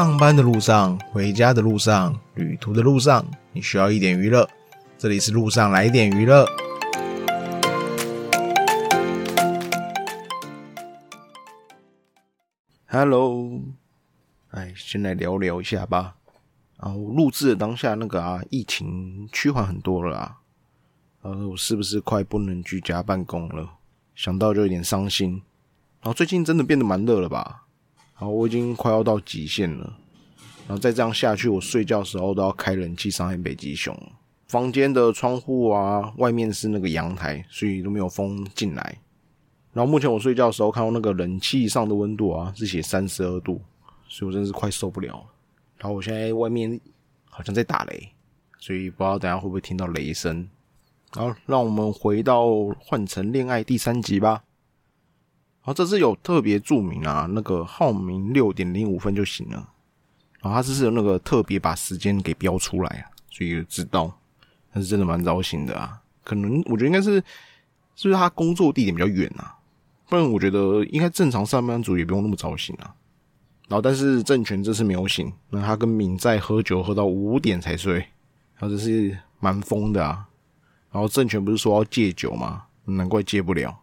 上班的路上、回家的路上、旅途的路上，你需要一点娱乐。这里是路上来一点娱乐。Hello，哎，先来聊聊一下吧。然后录制的当下，那个啊，疫情趋缓很多了啊。呃，我是不是快不能居家办公了？想到就有点伤心。然后最近真的变得蛮热了吧？好，我已经快要到极限了。然后再这样下去，我睡觉时候都要开冷气，伤害北极熊。房间的窗户啊，外面是那个阳台，所以都没有风进来。然后目前我睡觉的时候看到那个冷气上的温度啊，是写三十二度，所以我真是快受不了。然后我现在外面好像在打雷，所以不知道等下会不会听到雷声。好，让我们回到《换成恋爱》第三集吧。这次有特别注明啊，那个号名六点零五分就行了。然后他这是有那个特别把时间给标出来啊，所以知道。但是真的蛮糟心的啊，可能我觉得应该是是不是他工作地点比较远啊？不然我觉得应该正常上班族也不用那么早醒啊。然后但是郑权这次没有醒，那他跟敏在喝酒喝到五点才睡，然后这是蛮疯的啊。然后郑权不是说要戒酒吗？难怪戒不了。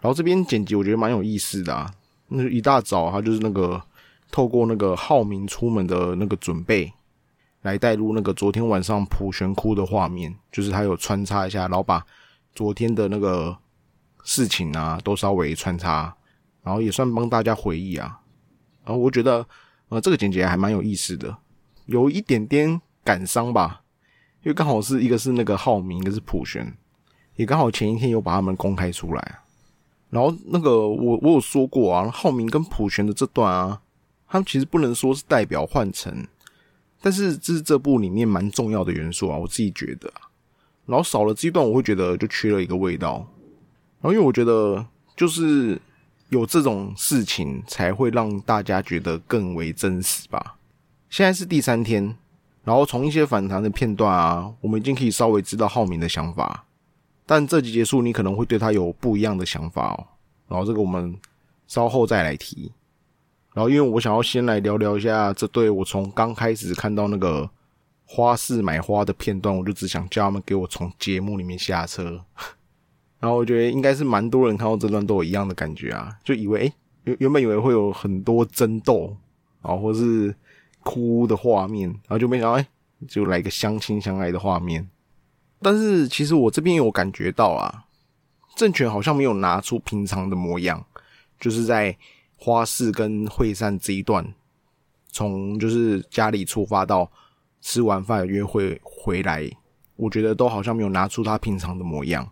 然后这边剪辑我觉得蛮有意思的啊。那一大早他就是那个透过那个浩明出门的那个准备，来带入那个昨天晚上普玄哭的画面，就是他有穿插一下，然后把昨天的那个事情啊都稍微穿插，然后也算帮大家回忆啊。然后我觉得呃这个剪辑还蛮有意思的，有一点点感伤吧。因为刚好是一个是那个浩明，一个是普璇，也刚好前一天有把他们公开出来。然后那个我我有说过啊，浩明跟普璇的这段啊，他们其实不能说是代表换成，但是这是这部里面蛮重要的元素啊，我自己觉得。然后少了这一段，我会觉得就缺了一个味道。然后因为我觉得就是有这种事情，才会让大家觉得更为真实吧。现在是第三天。然后从一些反弹的片段啊，我们已经可以稍微知道浩明的想法。但这集结束，你可能会对他有不一样的想法哦。然后这个我们稍后再来提。然后因为我想要先来聊聊一下这对我从刚开始看到那个花市买花的片段，我就只想叫他们给我从节目里面下车。然后我觉得应该是蛮多人看到这段都有一样的感觉啊，就以为原原本以为会有很多争斗啊，或是。哭的画面，然后就没想到，哎，就来个相亲相爱的画面。但是其实我这边有感觉到啊，政权好像没有拿出平常的模样，就是在花市跟会散这一段，从就是家里出发到吃完饭约会回来，我觉得都好像没有拿出他平常的模样。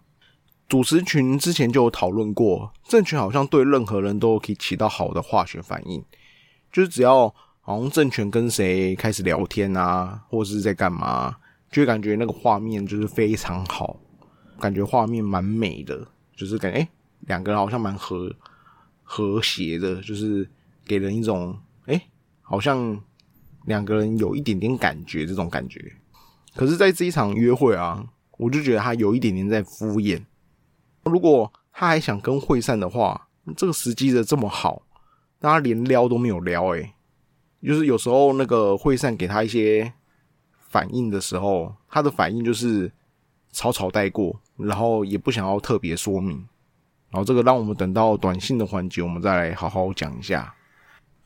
主持群之前就有讨论过，政权好像对任何人都可以起到好的化学反应，就是只要。好像政权跟谁开始聊天啊，或者是在干嘛，就感觉那个画面就是非常好，感觉画面蛮美的，就是感觉哎两个人好像蛮和和谐的，就是给人一种哎好像两个人有一点点感觉这种感觉。可是，在这一场约会啊，我就觉得他有一点点在敷衍。如果他还想跟惠散的话，这个时机的这么好，大家连撩都没有撩哎。就是有时候那个惠善给他一些反应的时候，他的反应就是草草带过，然后也不想要特别说明。然后这个让我们等到短信的环节，我们再来好好讲一下。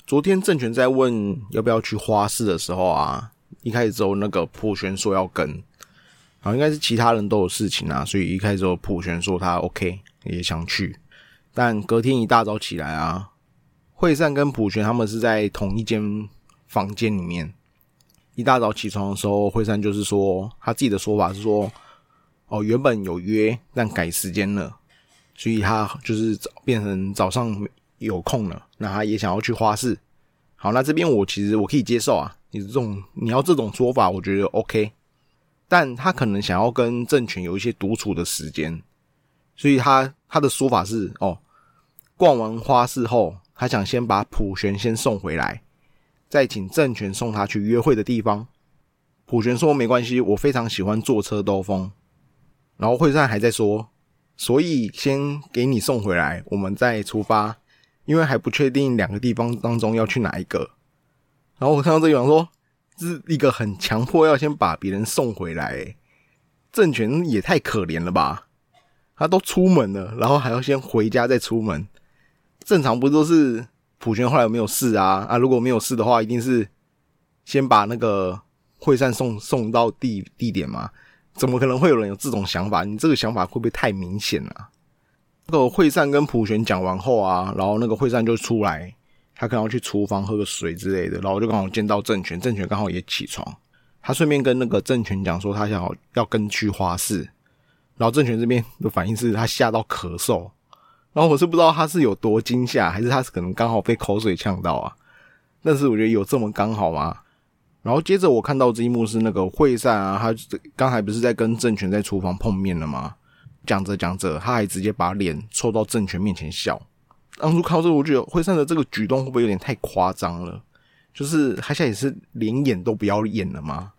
昨天郑权在问要不要去花市的时候啊，一开始之后那个普璇说要跟，然后应该是其他人都有事情啊，所以一开始之后普璇说他 OK 也想去，但隔天一大早起来啊。惠善跟普璇他们是在同一间房间里面。一大早起床的时候，惠善就是说他自己的说法是说，哦，原本有约，但改时间了，所以他就是变成早上有空了，那他也想要去花市。好，那这边我其实我可以接受啊，你这种你要这种说法，我觉得 OK。但他可能想要跟政权有一些独处的时间，所以他他的说法是，哦，逛完花市后。他想先把普璇先送回来，再请郑权送他去约会的地方。普璇说：“没关系，我非常喜欢坐车兜风。”然后会善还在说：“所以先给你送回来，我们再出发，因为还不确定两个地方当中要去哪一个。”然后我看到这地方说，这是一个很强迫要先把别人送回来，政权也太可怜了吧？他都出门了，然后还要先回家再出门。正常不都是普权后来有没有事啊？啊，如果没有事的话，一定是先把那个惠善送送到地地点嘛？怎么可能会有人有这种想法？你这个想法会不会太明显了？那个惠善跟普权讲完后啊，然后那个惠善就出来，他可能要去厨房喝个水之类的，然后就刚好见到政权，政权刚好也起床，他顺便跟那个政权讲说，他想要要跟去花市。然后政权这边的反应是他吓到咳嗽，然后我是不知道他是有多惊吓，还是他是可能刚好被口水呛到啊？但是我觉得有这么刚好吗？然后接着我看到这一幕是那个惠善啊，他刚才不是在跟政权在厨房碰面了吗？讲着讲着，他还直接把脸凑到政权面前笑。当初看到这个，我觉得惠善的这个举动会不会有点太夸张了？就是他现在也是连演都不要演了吗？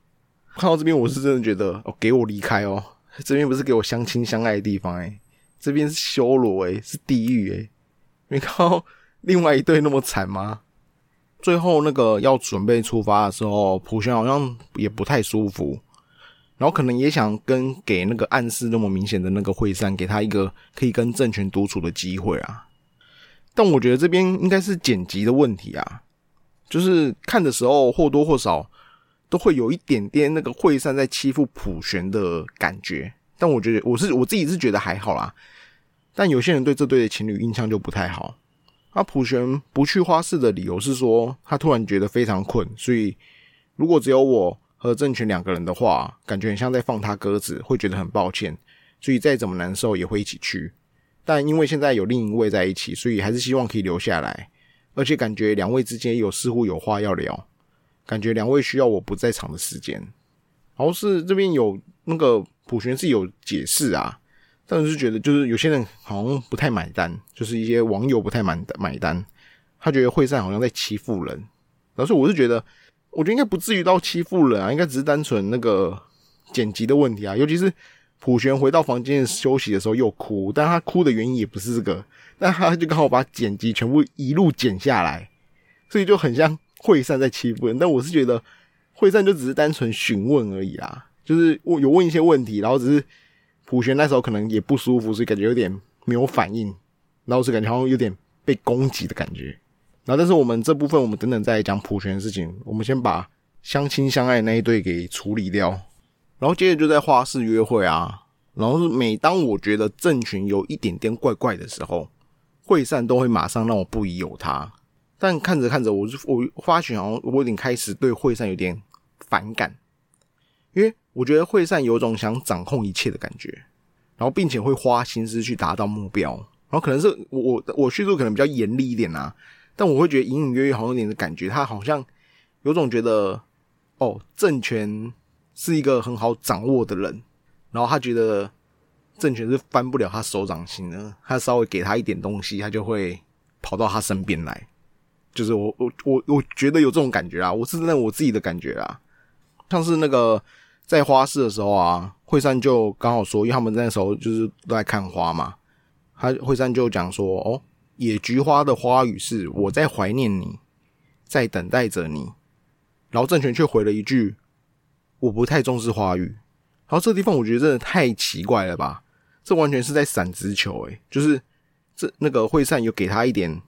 看到这边，我是真的觉得哦，给我离开哦。这边不是给我相亲相爱的地方哎，这边是修罗哎，是地狱哎！没看到另外一对那么惨吗？最后那个要准备出发的时候，普轩好像也不太舒服，然后可能也想跟给那个暗示那么明显的那个惠善，给他一个可以跟政权独处的机会啊。但我觉得这边应该是剪辑的问题啊，就是看的时候或多或少。都会有一点点那个惠善在欺负普玄的感觉，但我觉得我是我自己是觉得还好啦。但有些人对这对的情侣印象就不太好。啊，普玄不去花市的理由是说他突然觉得非常困，所以如果只有我和郑权两个人的话，感觉很像在放他鸽子，会觉得很抱歉，所以再怎么难受也会一起去。但因为现在有另一位在一起，所以还是希望可以留下来，而且感觉两位之间有似乎有话要聊。感觉两位需要我不在场的时间，然后是这边有那个普玄是有解释啊，但是觉得就是有些人好像不太买单，就是一些网友不太买买单，他觉得会善好像在欺负人，然后我是觉得，我觉得应该不至于到欺负人啊，应该只是单纯那个剪辑的问题啊，尤其是普玄回到房间休息的时候又哭，但他哭的原因也不是这个，但他就刚好把剪辑全部一路剪下来，所以就很像。惠善在欺负人，但我是觉得惠善就只是单纯询问而已啦，就是我有问一些问题，然后只是普玄那时候可能也不舒服，所以感觉有点没有反应，然后是感觉好像有点被攻击的感觉。然后，但是我们这部分我们等等再讲普玄的事情，我们先把相亲相爱那一对给处理掉，然后接着就在画室约会啊，然后是每当我觉得郑群有一点点怪怪的时候，惠善都会马上让我不疑有他。但看着看着，我就我发觉好像我有点开始对惠善有点反感，因为我觉得惠善有种想掌控一切的感觉，然后并且会花心思去达到目标，然后可能是我我我叙述可能比较严厉一点啊，但我会觉得隐隐约约好像有点的感觉，他好像有种觉得哦政权是一个很好掌握的人，然后他觉得政权是翻不了他手掌心的，他稍微给他一点东西，他就会跑到他身边来。就是我我我我觉得有这种感觉啊，我是那我自己的感觉啊，像是那个在花市的时候啊，惠山就刚好说，因为他们那时候就是都在看花嘛，他惠山就讲说，哦，野菊花的花语是我在怀念你，在等待着你，然后政权却回了一句，我不太重视花语，然后这个地方我觉得真的太奇怪了吧，这完全是在闪直球诶，就是这那个惠善有给他一点。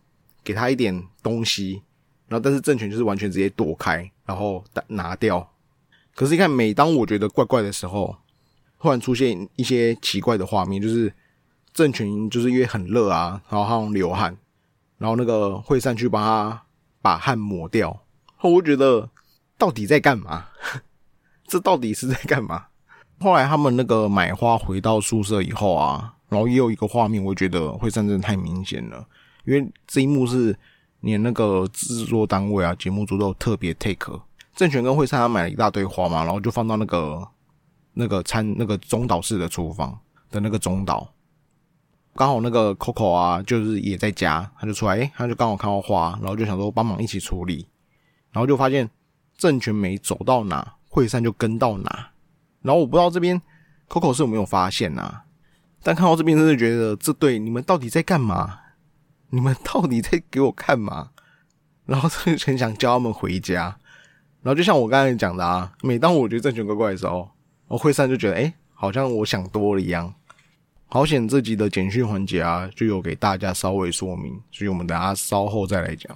给他一点东西，然后但是政权就是完全直接躲开，然后拿掉。可是你看，每当我觉得怪怪的时候，突然出现一些奇怪的画面，就是郑权就是因为很热啊，然后他流汗，然后那个惠善去帮他把汗抹掉。我觉得到底在干嘛？这到底是在干嘛？后来他们那个买花回到宿舍以后啊，然后也有一个画面，我觉得会上真的太明显了。因为这一幕是连那个制作单位啊、节目组都特别 take。郑权跟惠善他买了一大堆花嘛，然后就放到那个那个餐那个中岛式的厨房的那个中岛。刚好那个 Coco 啊，就是也在家，他就出来，诶，他就刚好看到花，然后就想说帮忙一起处理，然后就发现郑权没走到哪，惠善就跟到哪。然后我不知道这边 Coco 是有没有发现啊？但看到这边，真的觉得这对你们到底在干嘛？你们到底在给我看嘛？然后就很想叫他们回家，然后就像我刚才讲的啊，每当我觉得正权怪怪的时候，我会善就觉得，哎，好像我想多了一样。好险，这集的简讯环节啊，就有给大家稍微说明，所以我们等下稍后再来讲。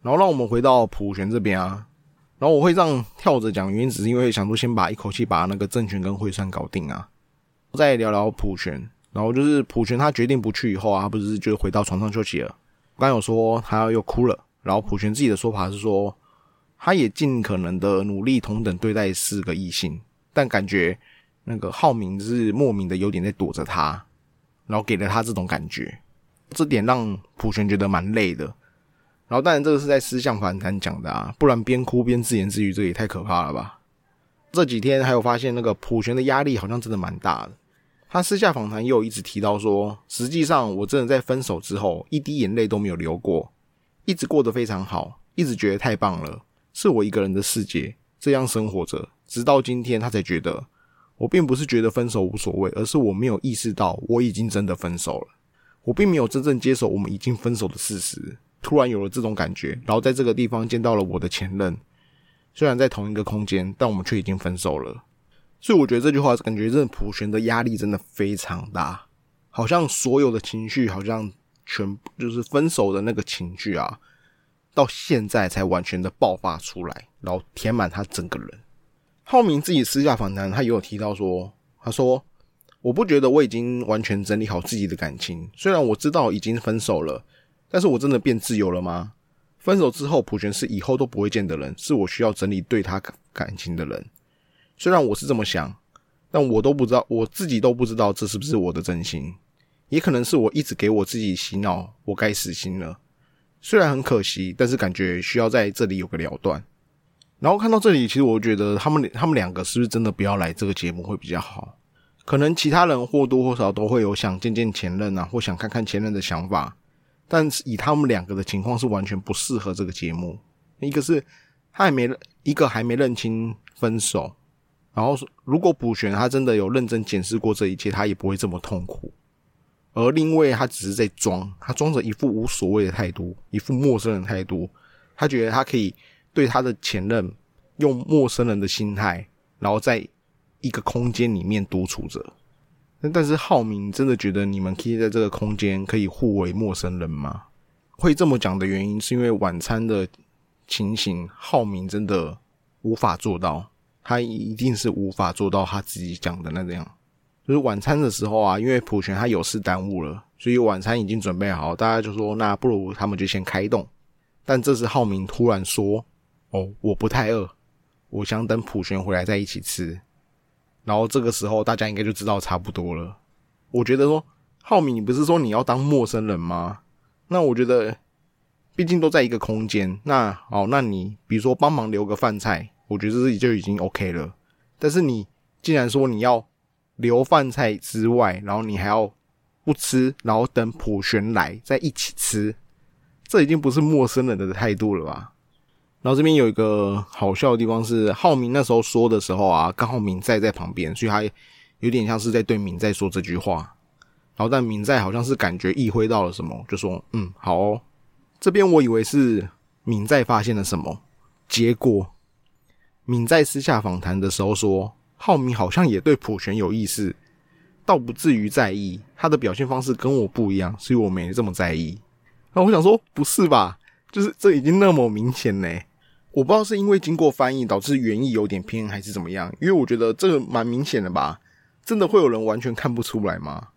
然后让我们回到普玄这边啊，然后我会这样跳着讲，原因只是因为想说先把一口气把那个正权跟会算搞定啊，再聊聊普玄。然后就是普玄他决定不去以后啊，他不是就回到床上休息了。刚有说他又哭了，然后普玄自己的说法是说。他也尽可能的努力同等对待四个异性，但感觉那个浩明是莫名的有点在躲着他，然后给了他这种感觉，这点让普璇觉得蛮累的。然后当然这个是在私相反谈讲的啊，不然边哭边自言自语，这也太可怕了吧。这几天还有发现那个普璇的压力好像真的蛮大的。他私下访谈又一直提到说，实际上我真的在分手之后一滴眼泪都没有流过，一直过得非常好，一直觉得太棒了。是我一个人的世界，这样生活着，直到今天，他才觉得我并不是觉得分手无所谓，而是我没有意识到我已经真的分手了。我并没有真正接受我们已经分手的事实，突然有了这种感觉，然后在这个地方见到了我的前任，虽然在同一个空间，但我们却已经分手了。所以我觉得这句话感觉真的普璇的压力真的非常大，好像所有的情绪，好像全就是分手的那个情绪啊。到现在才完全的爆发出来，然后填满他整个人。浩明自己私下访谈，他也有提到说：“他说我不觉得我已经完全整理好自己的感情，虽然我知道已经分手了，但是我真的变自由了吗？分手之后，普全是以后都不会见的人，是我需要整理对他感情的人。虽然我是这么想，但我都不知道，我自己都不知道这是不是我的真心，也可能是我一直给我自己洗脑，我该死心了。”虽然很可惜，但是感觉需要在这里有个了断。然后看到这里，其实我觉得他们他们两个是不是真的不要来这个节目会比较好？可能其他人或多或少都会有想见见前任啊，或想看看前任的想法。但是以他们两个的情况是完全不适合这个节目。一个是他还没一个还没认清分手，然后如果补选他真的有认真检视过这一切，他也不会这么痛苦。而另外他只是在装，他装着一副无所谓的态度，一副陌生人态度。他觉得他可以对他的前任用陌生人的心态，然后在一个空间里面独处着。但是浩明真的觉得你们可以在这个空间可以互为陌生人吗？会这么讲的原因是因为晚餐的情形，浩明真的无法做到，他一定是无法做到他自己讲的那样。就是晚餐的时候啊，因为普璇他有事耽误了，所以晚餐已经准备好，大家就说那不如他们就先开动。但这时浩明突然说：“哦，我不太饿，我想等普璇回来再一起吃。”然后这个时候大家应该就知道差不多了。我觉得说浩明，你不是说你要当陌生人吗？那我觉得，毕竟都在一个空间，那好，那你比如说帮忙留个饭菜，我觉得这就已经 OK 了。但是你既然说你要。留饭菜之外，然后你还要不吃，然后等普璇来再一起吃，这已经不是陌生人的态度了吧？然后这边有一个好笑的地方是，浩明那时候说的时候啊，刚好敏在在旁边，所以他有点像是在对敏在说这句话。然后但敏在好像是感觉意会到了什么，就说：“嗯，好。”哦。”这边我以为是敏在发现了什么，结果敏在私下访谈的时候说。浩明好像也对普璇有意思，倒不至于在意。他的表现方式跟我不一样，所以我没这么在意。那我想说，不是吧？就是这已经那么明显呢。我不知道是因为经过翻译导致原意有点偏，还是怎么样。因为我觉得这个蛮明显的吧？真的会有人完全看不出来吗？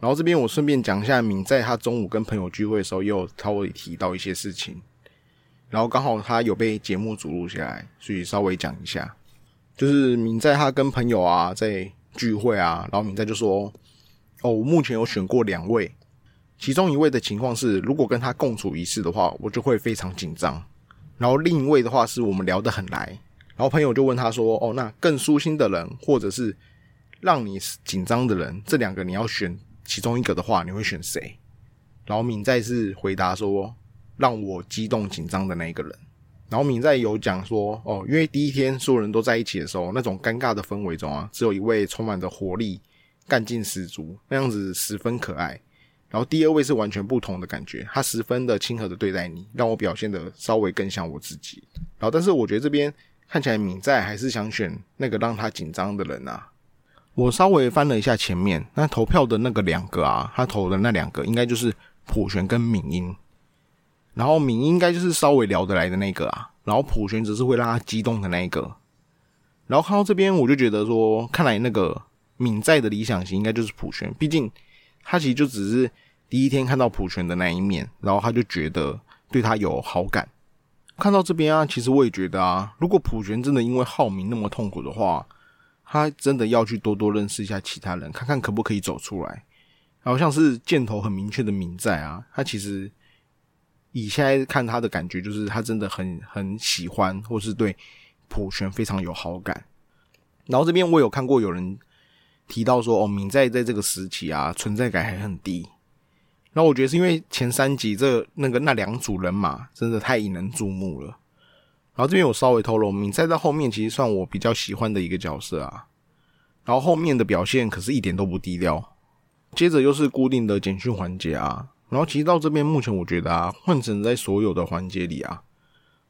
然后这边我顺便讲一下，敏在他中午跟朋友聚会的时候，也有稍微提到一些事情。然后刚好他有被节目组录下来，所以稍微讲一下。就是敏在他跟朋友啊在聚会啊，然后敏在就说：“哦，我目前有选过两位，其中一位的情况是，如果跟他共处一室的话，我就会非常紧张。然后另一位的话是我们聊得很来。然后朋友就问他说：‘哦，那更舒心的人，或者是让你紧张的人，这两个你要选其中一个的话，你会选谁？’然后敏在是回答说：‘让我激动紧张的那一个人。’然后敏在有讲说，哦，因为第一天所有人都在一起的时候，那种尴尬的氛围中啊，只有一位充满着活力、干劲十足，那样子十分可爱。然后第二位是完全不同的感觉，他十分的亲和的对待你，让我表现的稍微更像我自己。然后，但是我觉得这边看起来敏在还是想选那个让他紧张的人啊。我稍微翻了一下前面，那投票的那个两个啊，他投的那两个应该就是普璇跟敏英，然后敏应该就是稍微聊得来的那个啊，然后普璇只是会让他激动的那一个。然后看到这边，我就觉得说，看来那个敏在的理想型应该就是普璇，毕竟他其实就只是第一天看到普璇的那一面，然后他就觉得对他有好感。看到这边啊，其实我也觉得啊，如果普璇真的因为浩明那么痛苦的话，他真的要去多多认识一下其他人，看看可不可以走出来。好像是箭头很明确的敏在啊，他其实以现在看他的感觉，就是他真的很很喜欢，或是对普璇非常有好感。然后这边我有看过有人提到说，哦，敏在在这个时期啊，存在感还很低。然后我觉得是因为前三集这那个那两组人马真的太引人注目了。然后这边我稍微透露，敏在在后面其实算我比较喜欢的一个角色啊。然后后面的表现可是一点都不低调。接着又是固定的简讯环节啊。然后其实到这边目前我觉得啊，换成在所有的环节里啊，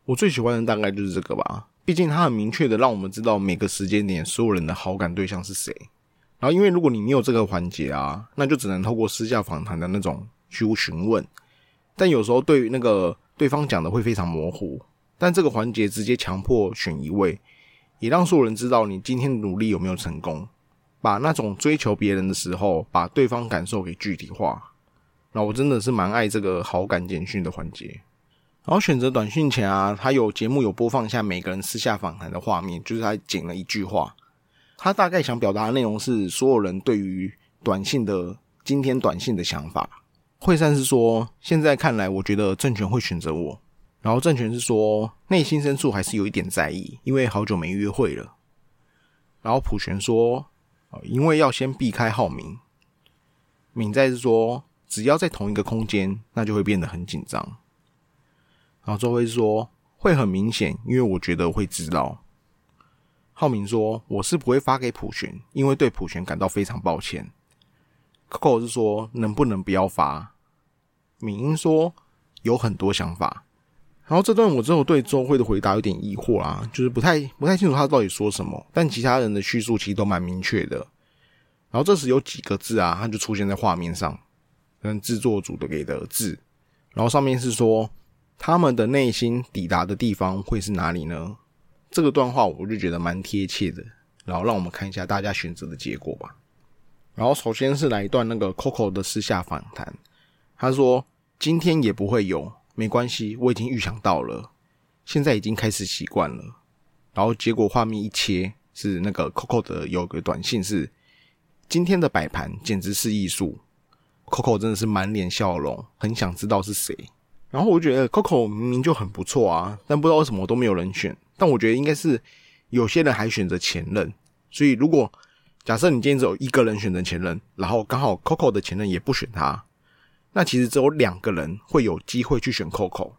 我最喜欢的大概就是这个吧。毕竟它很明确的让我们知道每个时间点所有人的好感对象是谁。然后因为如果你没有这个环节啊，那就只能透过私下访谈的那种去询问。但有时候对于那个对方讲的会非常模糊。但这个环节直接强迫选一位，也让所有人知道你今天的努力有没有成功。把那种追求别人的时候，把对方感受给具体化。那我真的是蛮爱这个好感简讯的环节。然后选择短讯前啊，他有节目有播放一下每个人私下访谈的画面，就是他剪了一句话。他大概想表达的内容是所有人对于短信的今天短信的想法。惠善是说，现在看来，我觉得政权会选择我。然后政权是说，内心深处还是有一点在意，因为好久没约会了。然后普权说，因为要先避开浩明。敏在是说，只要在同一个空间，那就会变得很紧张。然后周辉说，会很明显，因为我觉得会知道。浩明说，我是不会发给普璇，因为对普璇感到非常抱歉。Coco 是说，能不能不要发？敏英说，有很多想法。然后这段我之后对周慧的回答有点疑惑啊，就是不太不太清楚他到底说什么，但其他人的叙述其实都蛮明确的。然后这时有几个字啊，它就出现在画面上，跟制作组的给的字，然后上面是说他们的内心抵达的地方会是哪里呢？这个段话我就觉得蛮贴切的。然后让我们看一下大家选择的结果吧。然后首先是来一段那个 Coco 的私下访谈，他说今天也不会有。没关系，我已经预想到了，现在已经开始习惯了。然后结果画面一切，是那个 Coco 的有个短信是：今天的摆盘简直是艺术。Coco 真的是满脸笑容，很想知道是谁。然后我觉得 Coco 明明就很不错啊，但不知道为什么都没有人选。但我觉得应该是有些人还选择前任，所以如果假设你今天只有一个人选择前任，然后刚好 Coco 的前任也不选他。那其实只有两个人会有机会去选 Coco，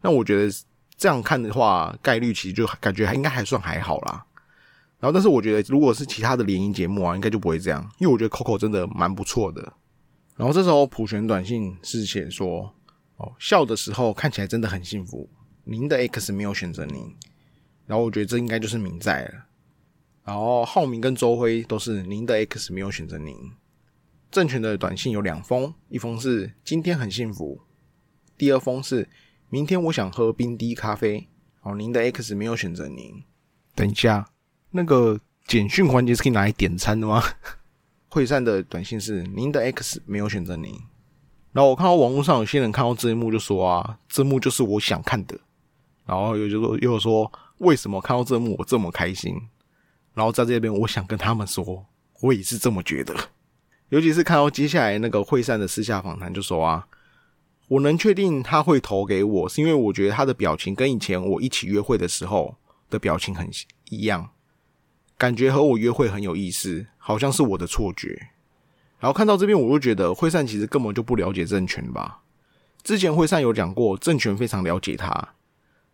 那我觉得这样看的话，概率其实就感觉还应该还算还好啦。然后，但是我觉得如果是其他的联谊节目啊，应该就不会这样，因为我觉得 Coco 真的蛮不错的。然后这时候普选短信是写说：“哦，笑的时候看起来真的很幸福。您的 X 没有选择您。”然后我觉得这应该就是明在了。然后浩明跟周辉都是您的 X 没有选择您。政权的短信有两封，一封是今天很幸福，第二封是明天我想喝冰滴咖啡。哦，您的 X 没有选择您。等一下，那个简讯环节是可以拿来点餐的吗？会善的短信是您的 X 没有选择您。然后我看到网络上有些人看到这一幕就说啊，这幕就是我想看的。然后又就说又说为什么看到这幕我这么开心？然后在这边我想跟他们说，我也是这么觉得。尤其是看到接下来那个会善的私下访谈，就说啊，我能确定他会投给我，是因为我觉得他的表情跟以前我一起约会的时候的表情很一样，感觉和我约会很有意思，好像是我的错觉。然后看到这边，我就觉得会善其实根本就不了解政权吧。之前会善有讲过，政权非常了解他，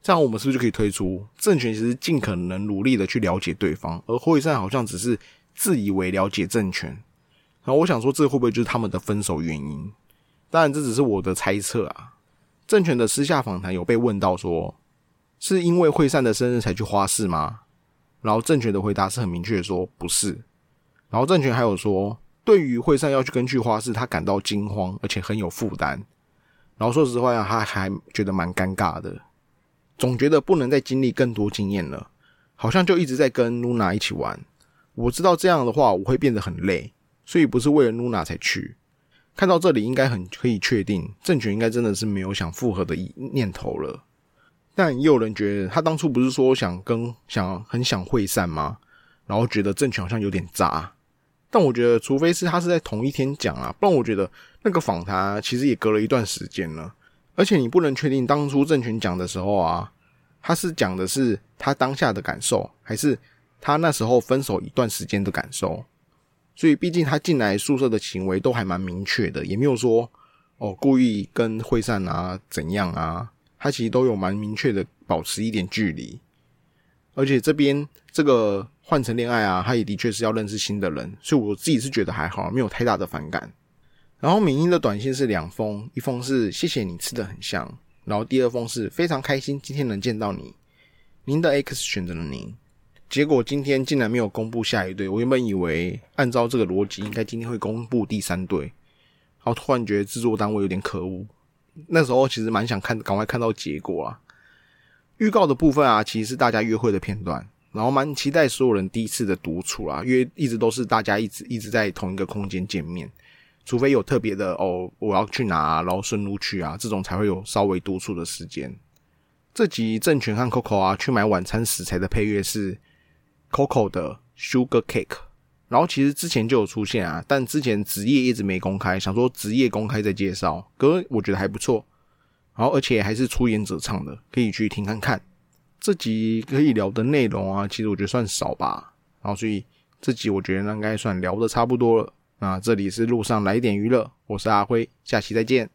这样我们是不是就可以推出政权其实尽可能努力的去了解对方，而会善好像只是自以为了解政权。然后我想说，这会不会就是他们的分手原因？当然，这只是我的猜测啊。政权的私下访谈有被问到说，是因为惠善的生日才去花市吗？然后政权的回答是很明确的说不是。然后郑权还有说，对于惠善要去跟去花市，他感到惊慌，而且很有负担。然后说实话呀，他还觉得蛮尴尬的，总觉得不能再经历更多经验了，好像就一直在跟露娜一起玩。我知道这样的话我会变得很累，所以不是为了露娜才去。看到这里，应该很可以确定，郑权应该真的是没有想复合的念头了。但也有人觉得，他当初不是说想跟想很想会善吗？然后觉得郑权好像有点渣。但我觉得，除非是他是在同一天讲啊，不然我觉得那个访谈其实也隔了一段时间了。而且你不能确定当初郑权讲的时候啊，他是讲的是他当下的感受，还是他那时候分手一段时间的感受。所以，毕竟他进来宿舍的行为都还蛮明确的，也没有说哦故意跟惠善啊怎样啊，他其实都有蛮明确的保持一点距离。而且这边这个换成恋爱啊，他也的确是要认识新的人，所以我自己是觉得还好，没有太大的反感。然后敏英的短信是两封，一封是谢谢你吃的很香，然后第二封是非常开心今天能见到你，您的 X 选择了您。结果今天竟然没有公布下一对，我原本以为按照这个逻辑，应该今天会公布第三对，然后突然觉得制作单位有点可恶。那时候其实蛮想看，赶快看到结果啊。预告的部分啊，其实是大家约会的片段，然后蛮期待所有人第一次的独处啊，因为一直都是大家一直一直在同一个空间见面，除非有特别的哦，我要去哪，啊然后顺路去啊，这种才会有稍微独处的时间。这集郑权和 Coco 啊去买晚餐食材的配乐是。Coco 的 Sugar Cake，然后其实之前就有出现啊，但之前职业一直没公开，想说职业公开再介绍，歌我觉得还不错，然后而且还是出演者唱的，可以去听看看。这集可以聊的内容啊，其实我觉得算少吧，然后所以这集我觉得应该算聊的差不多了。那这里是路上来点娱乐，我是阿辉，下期再见。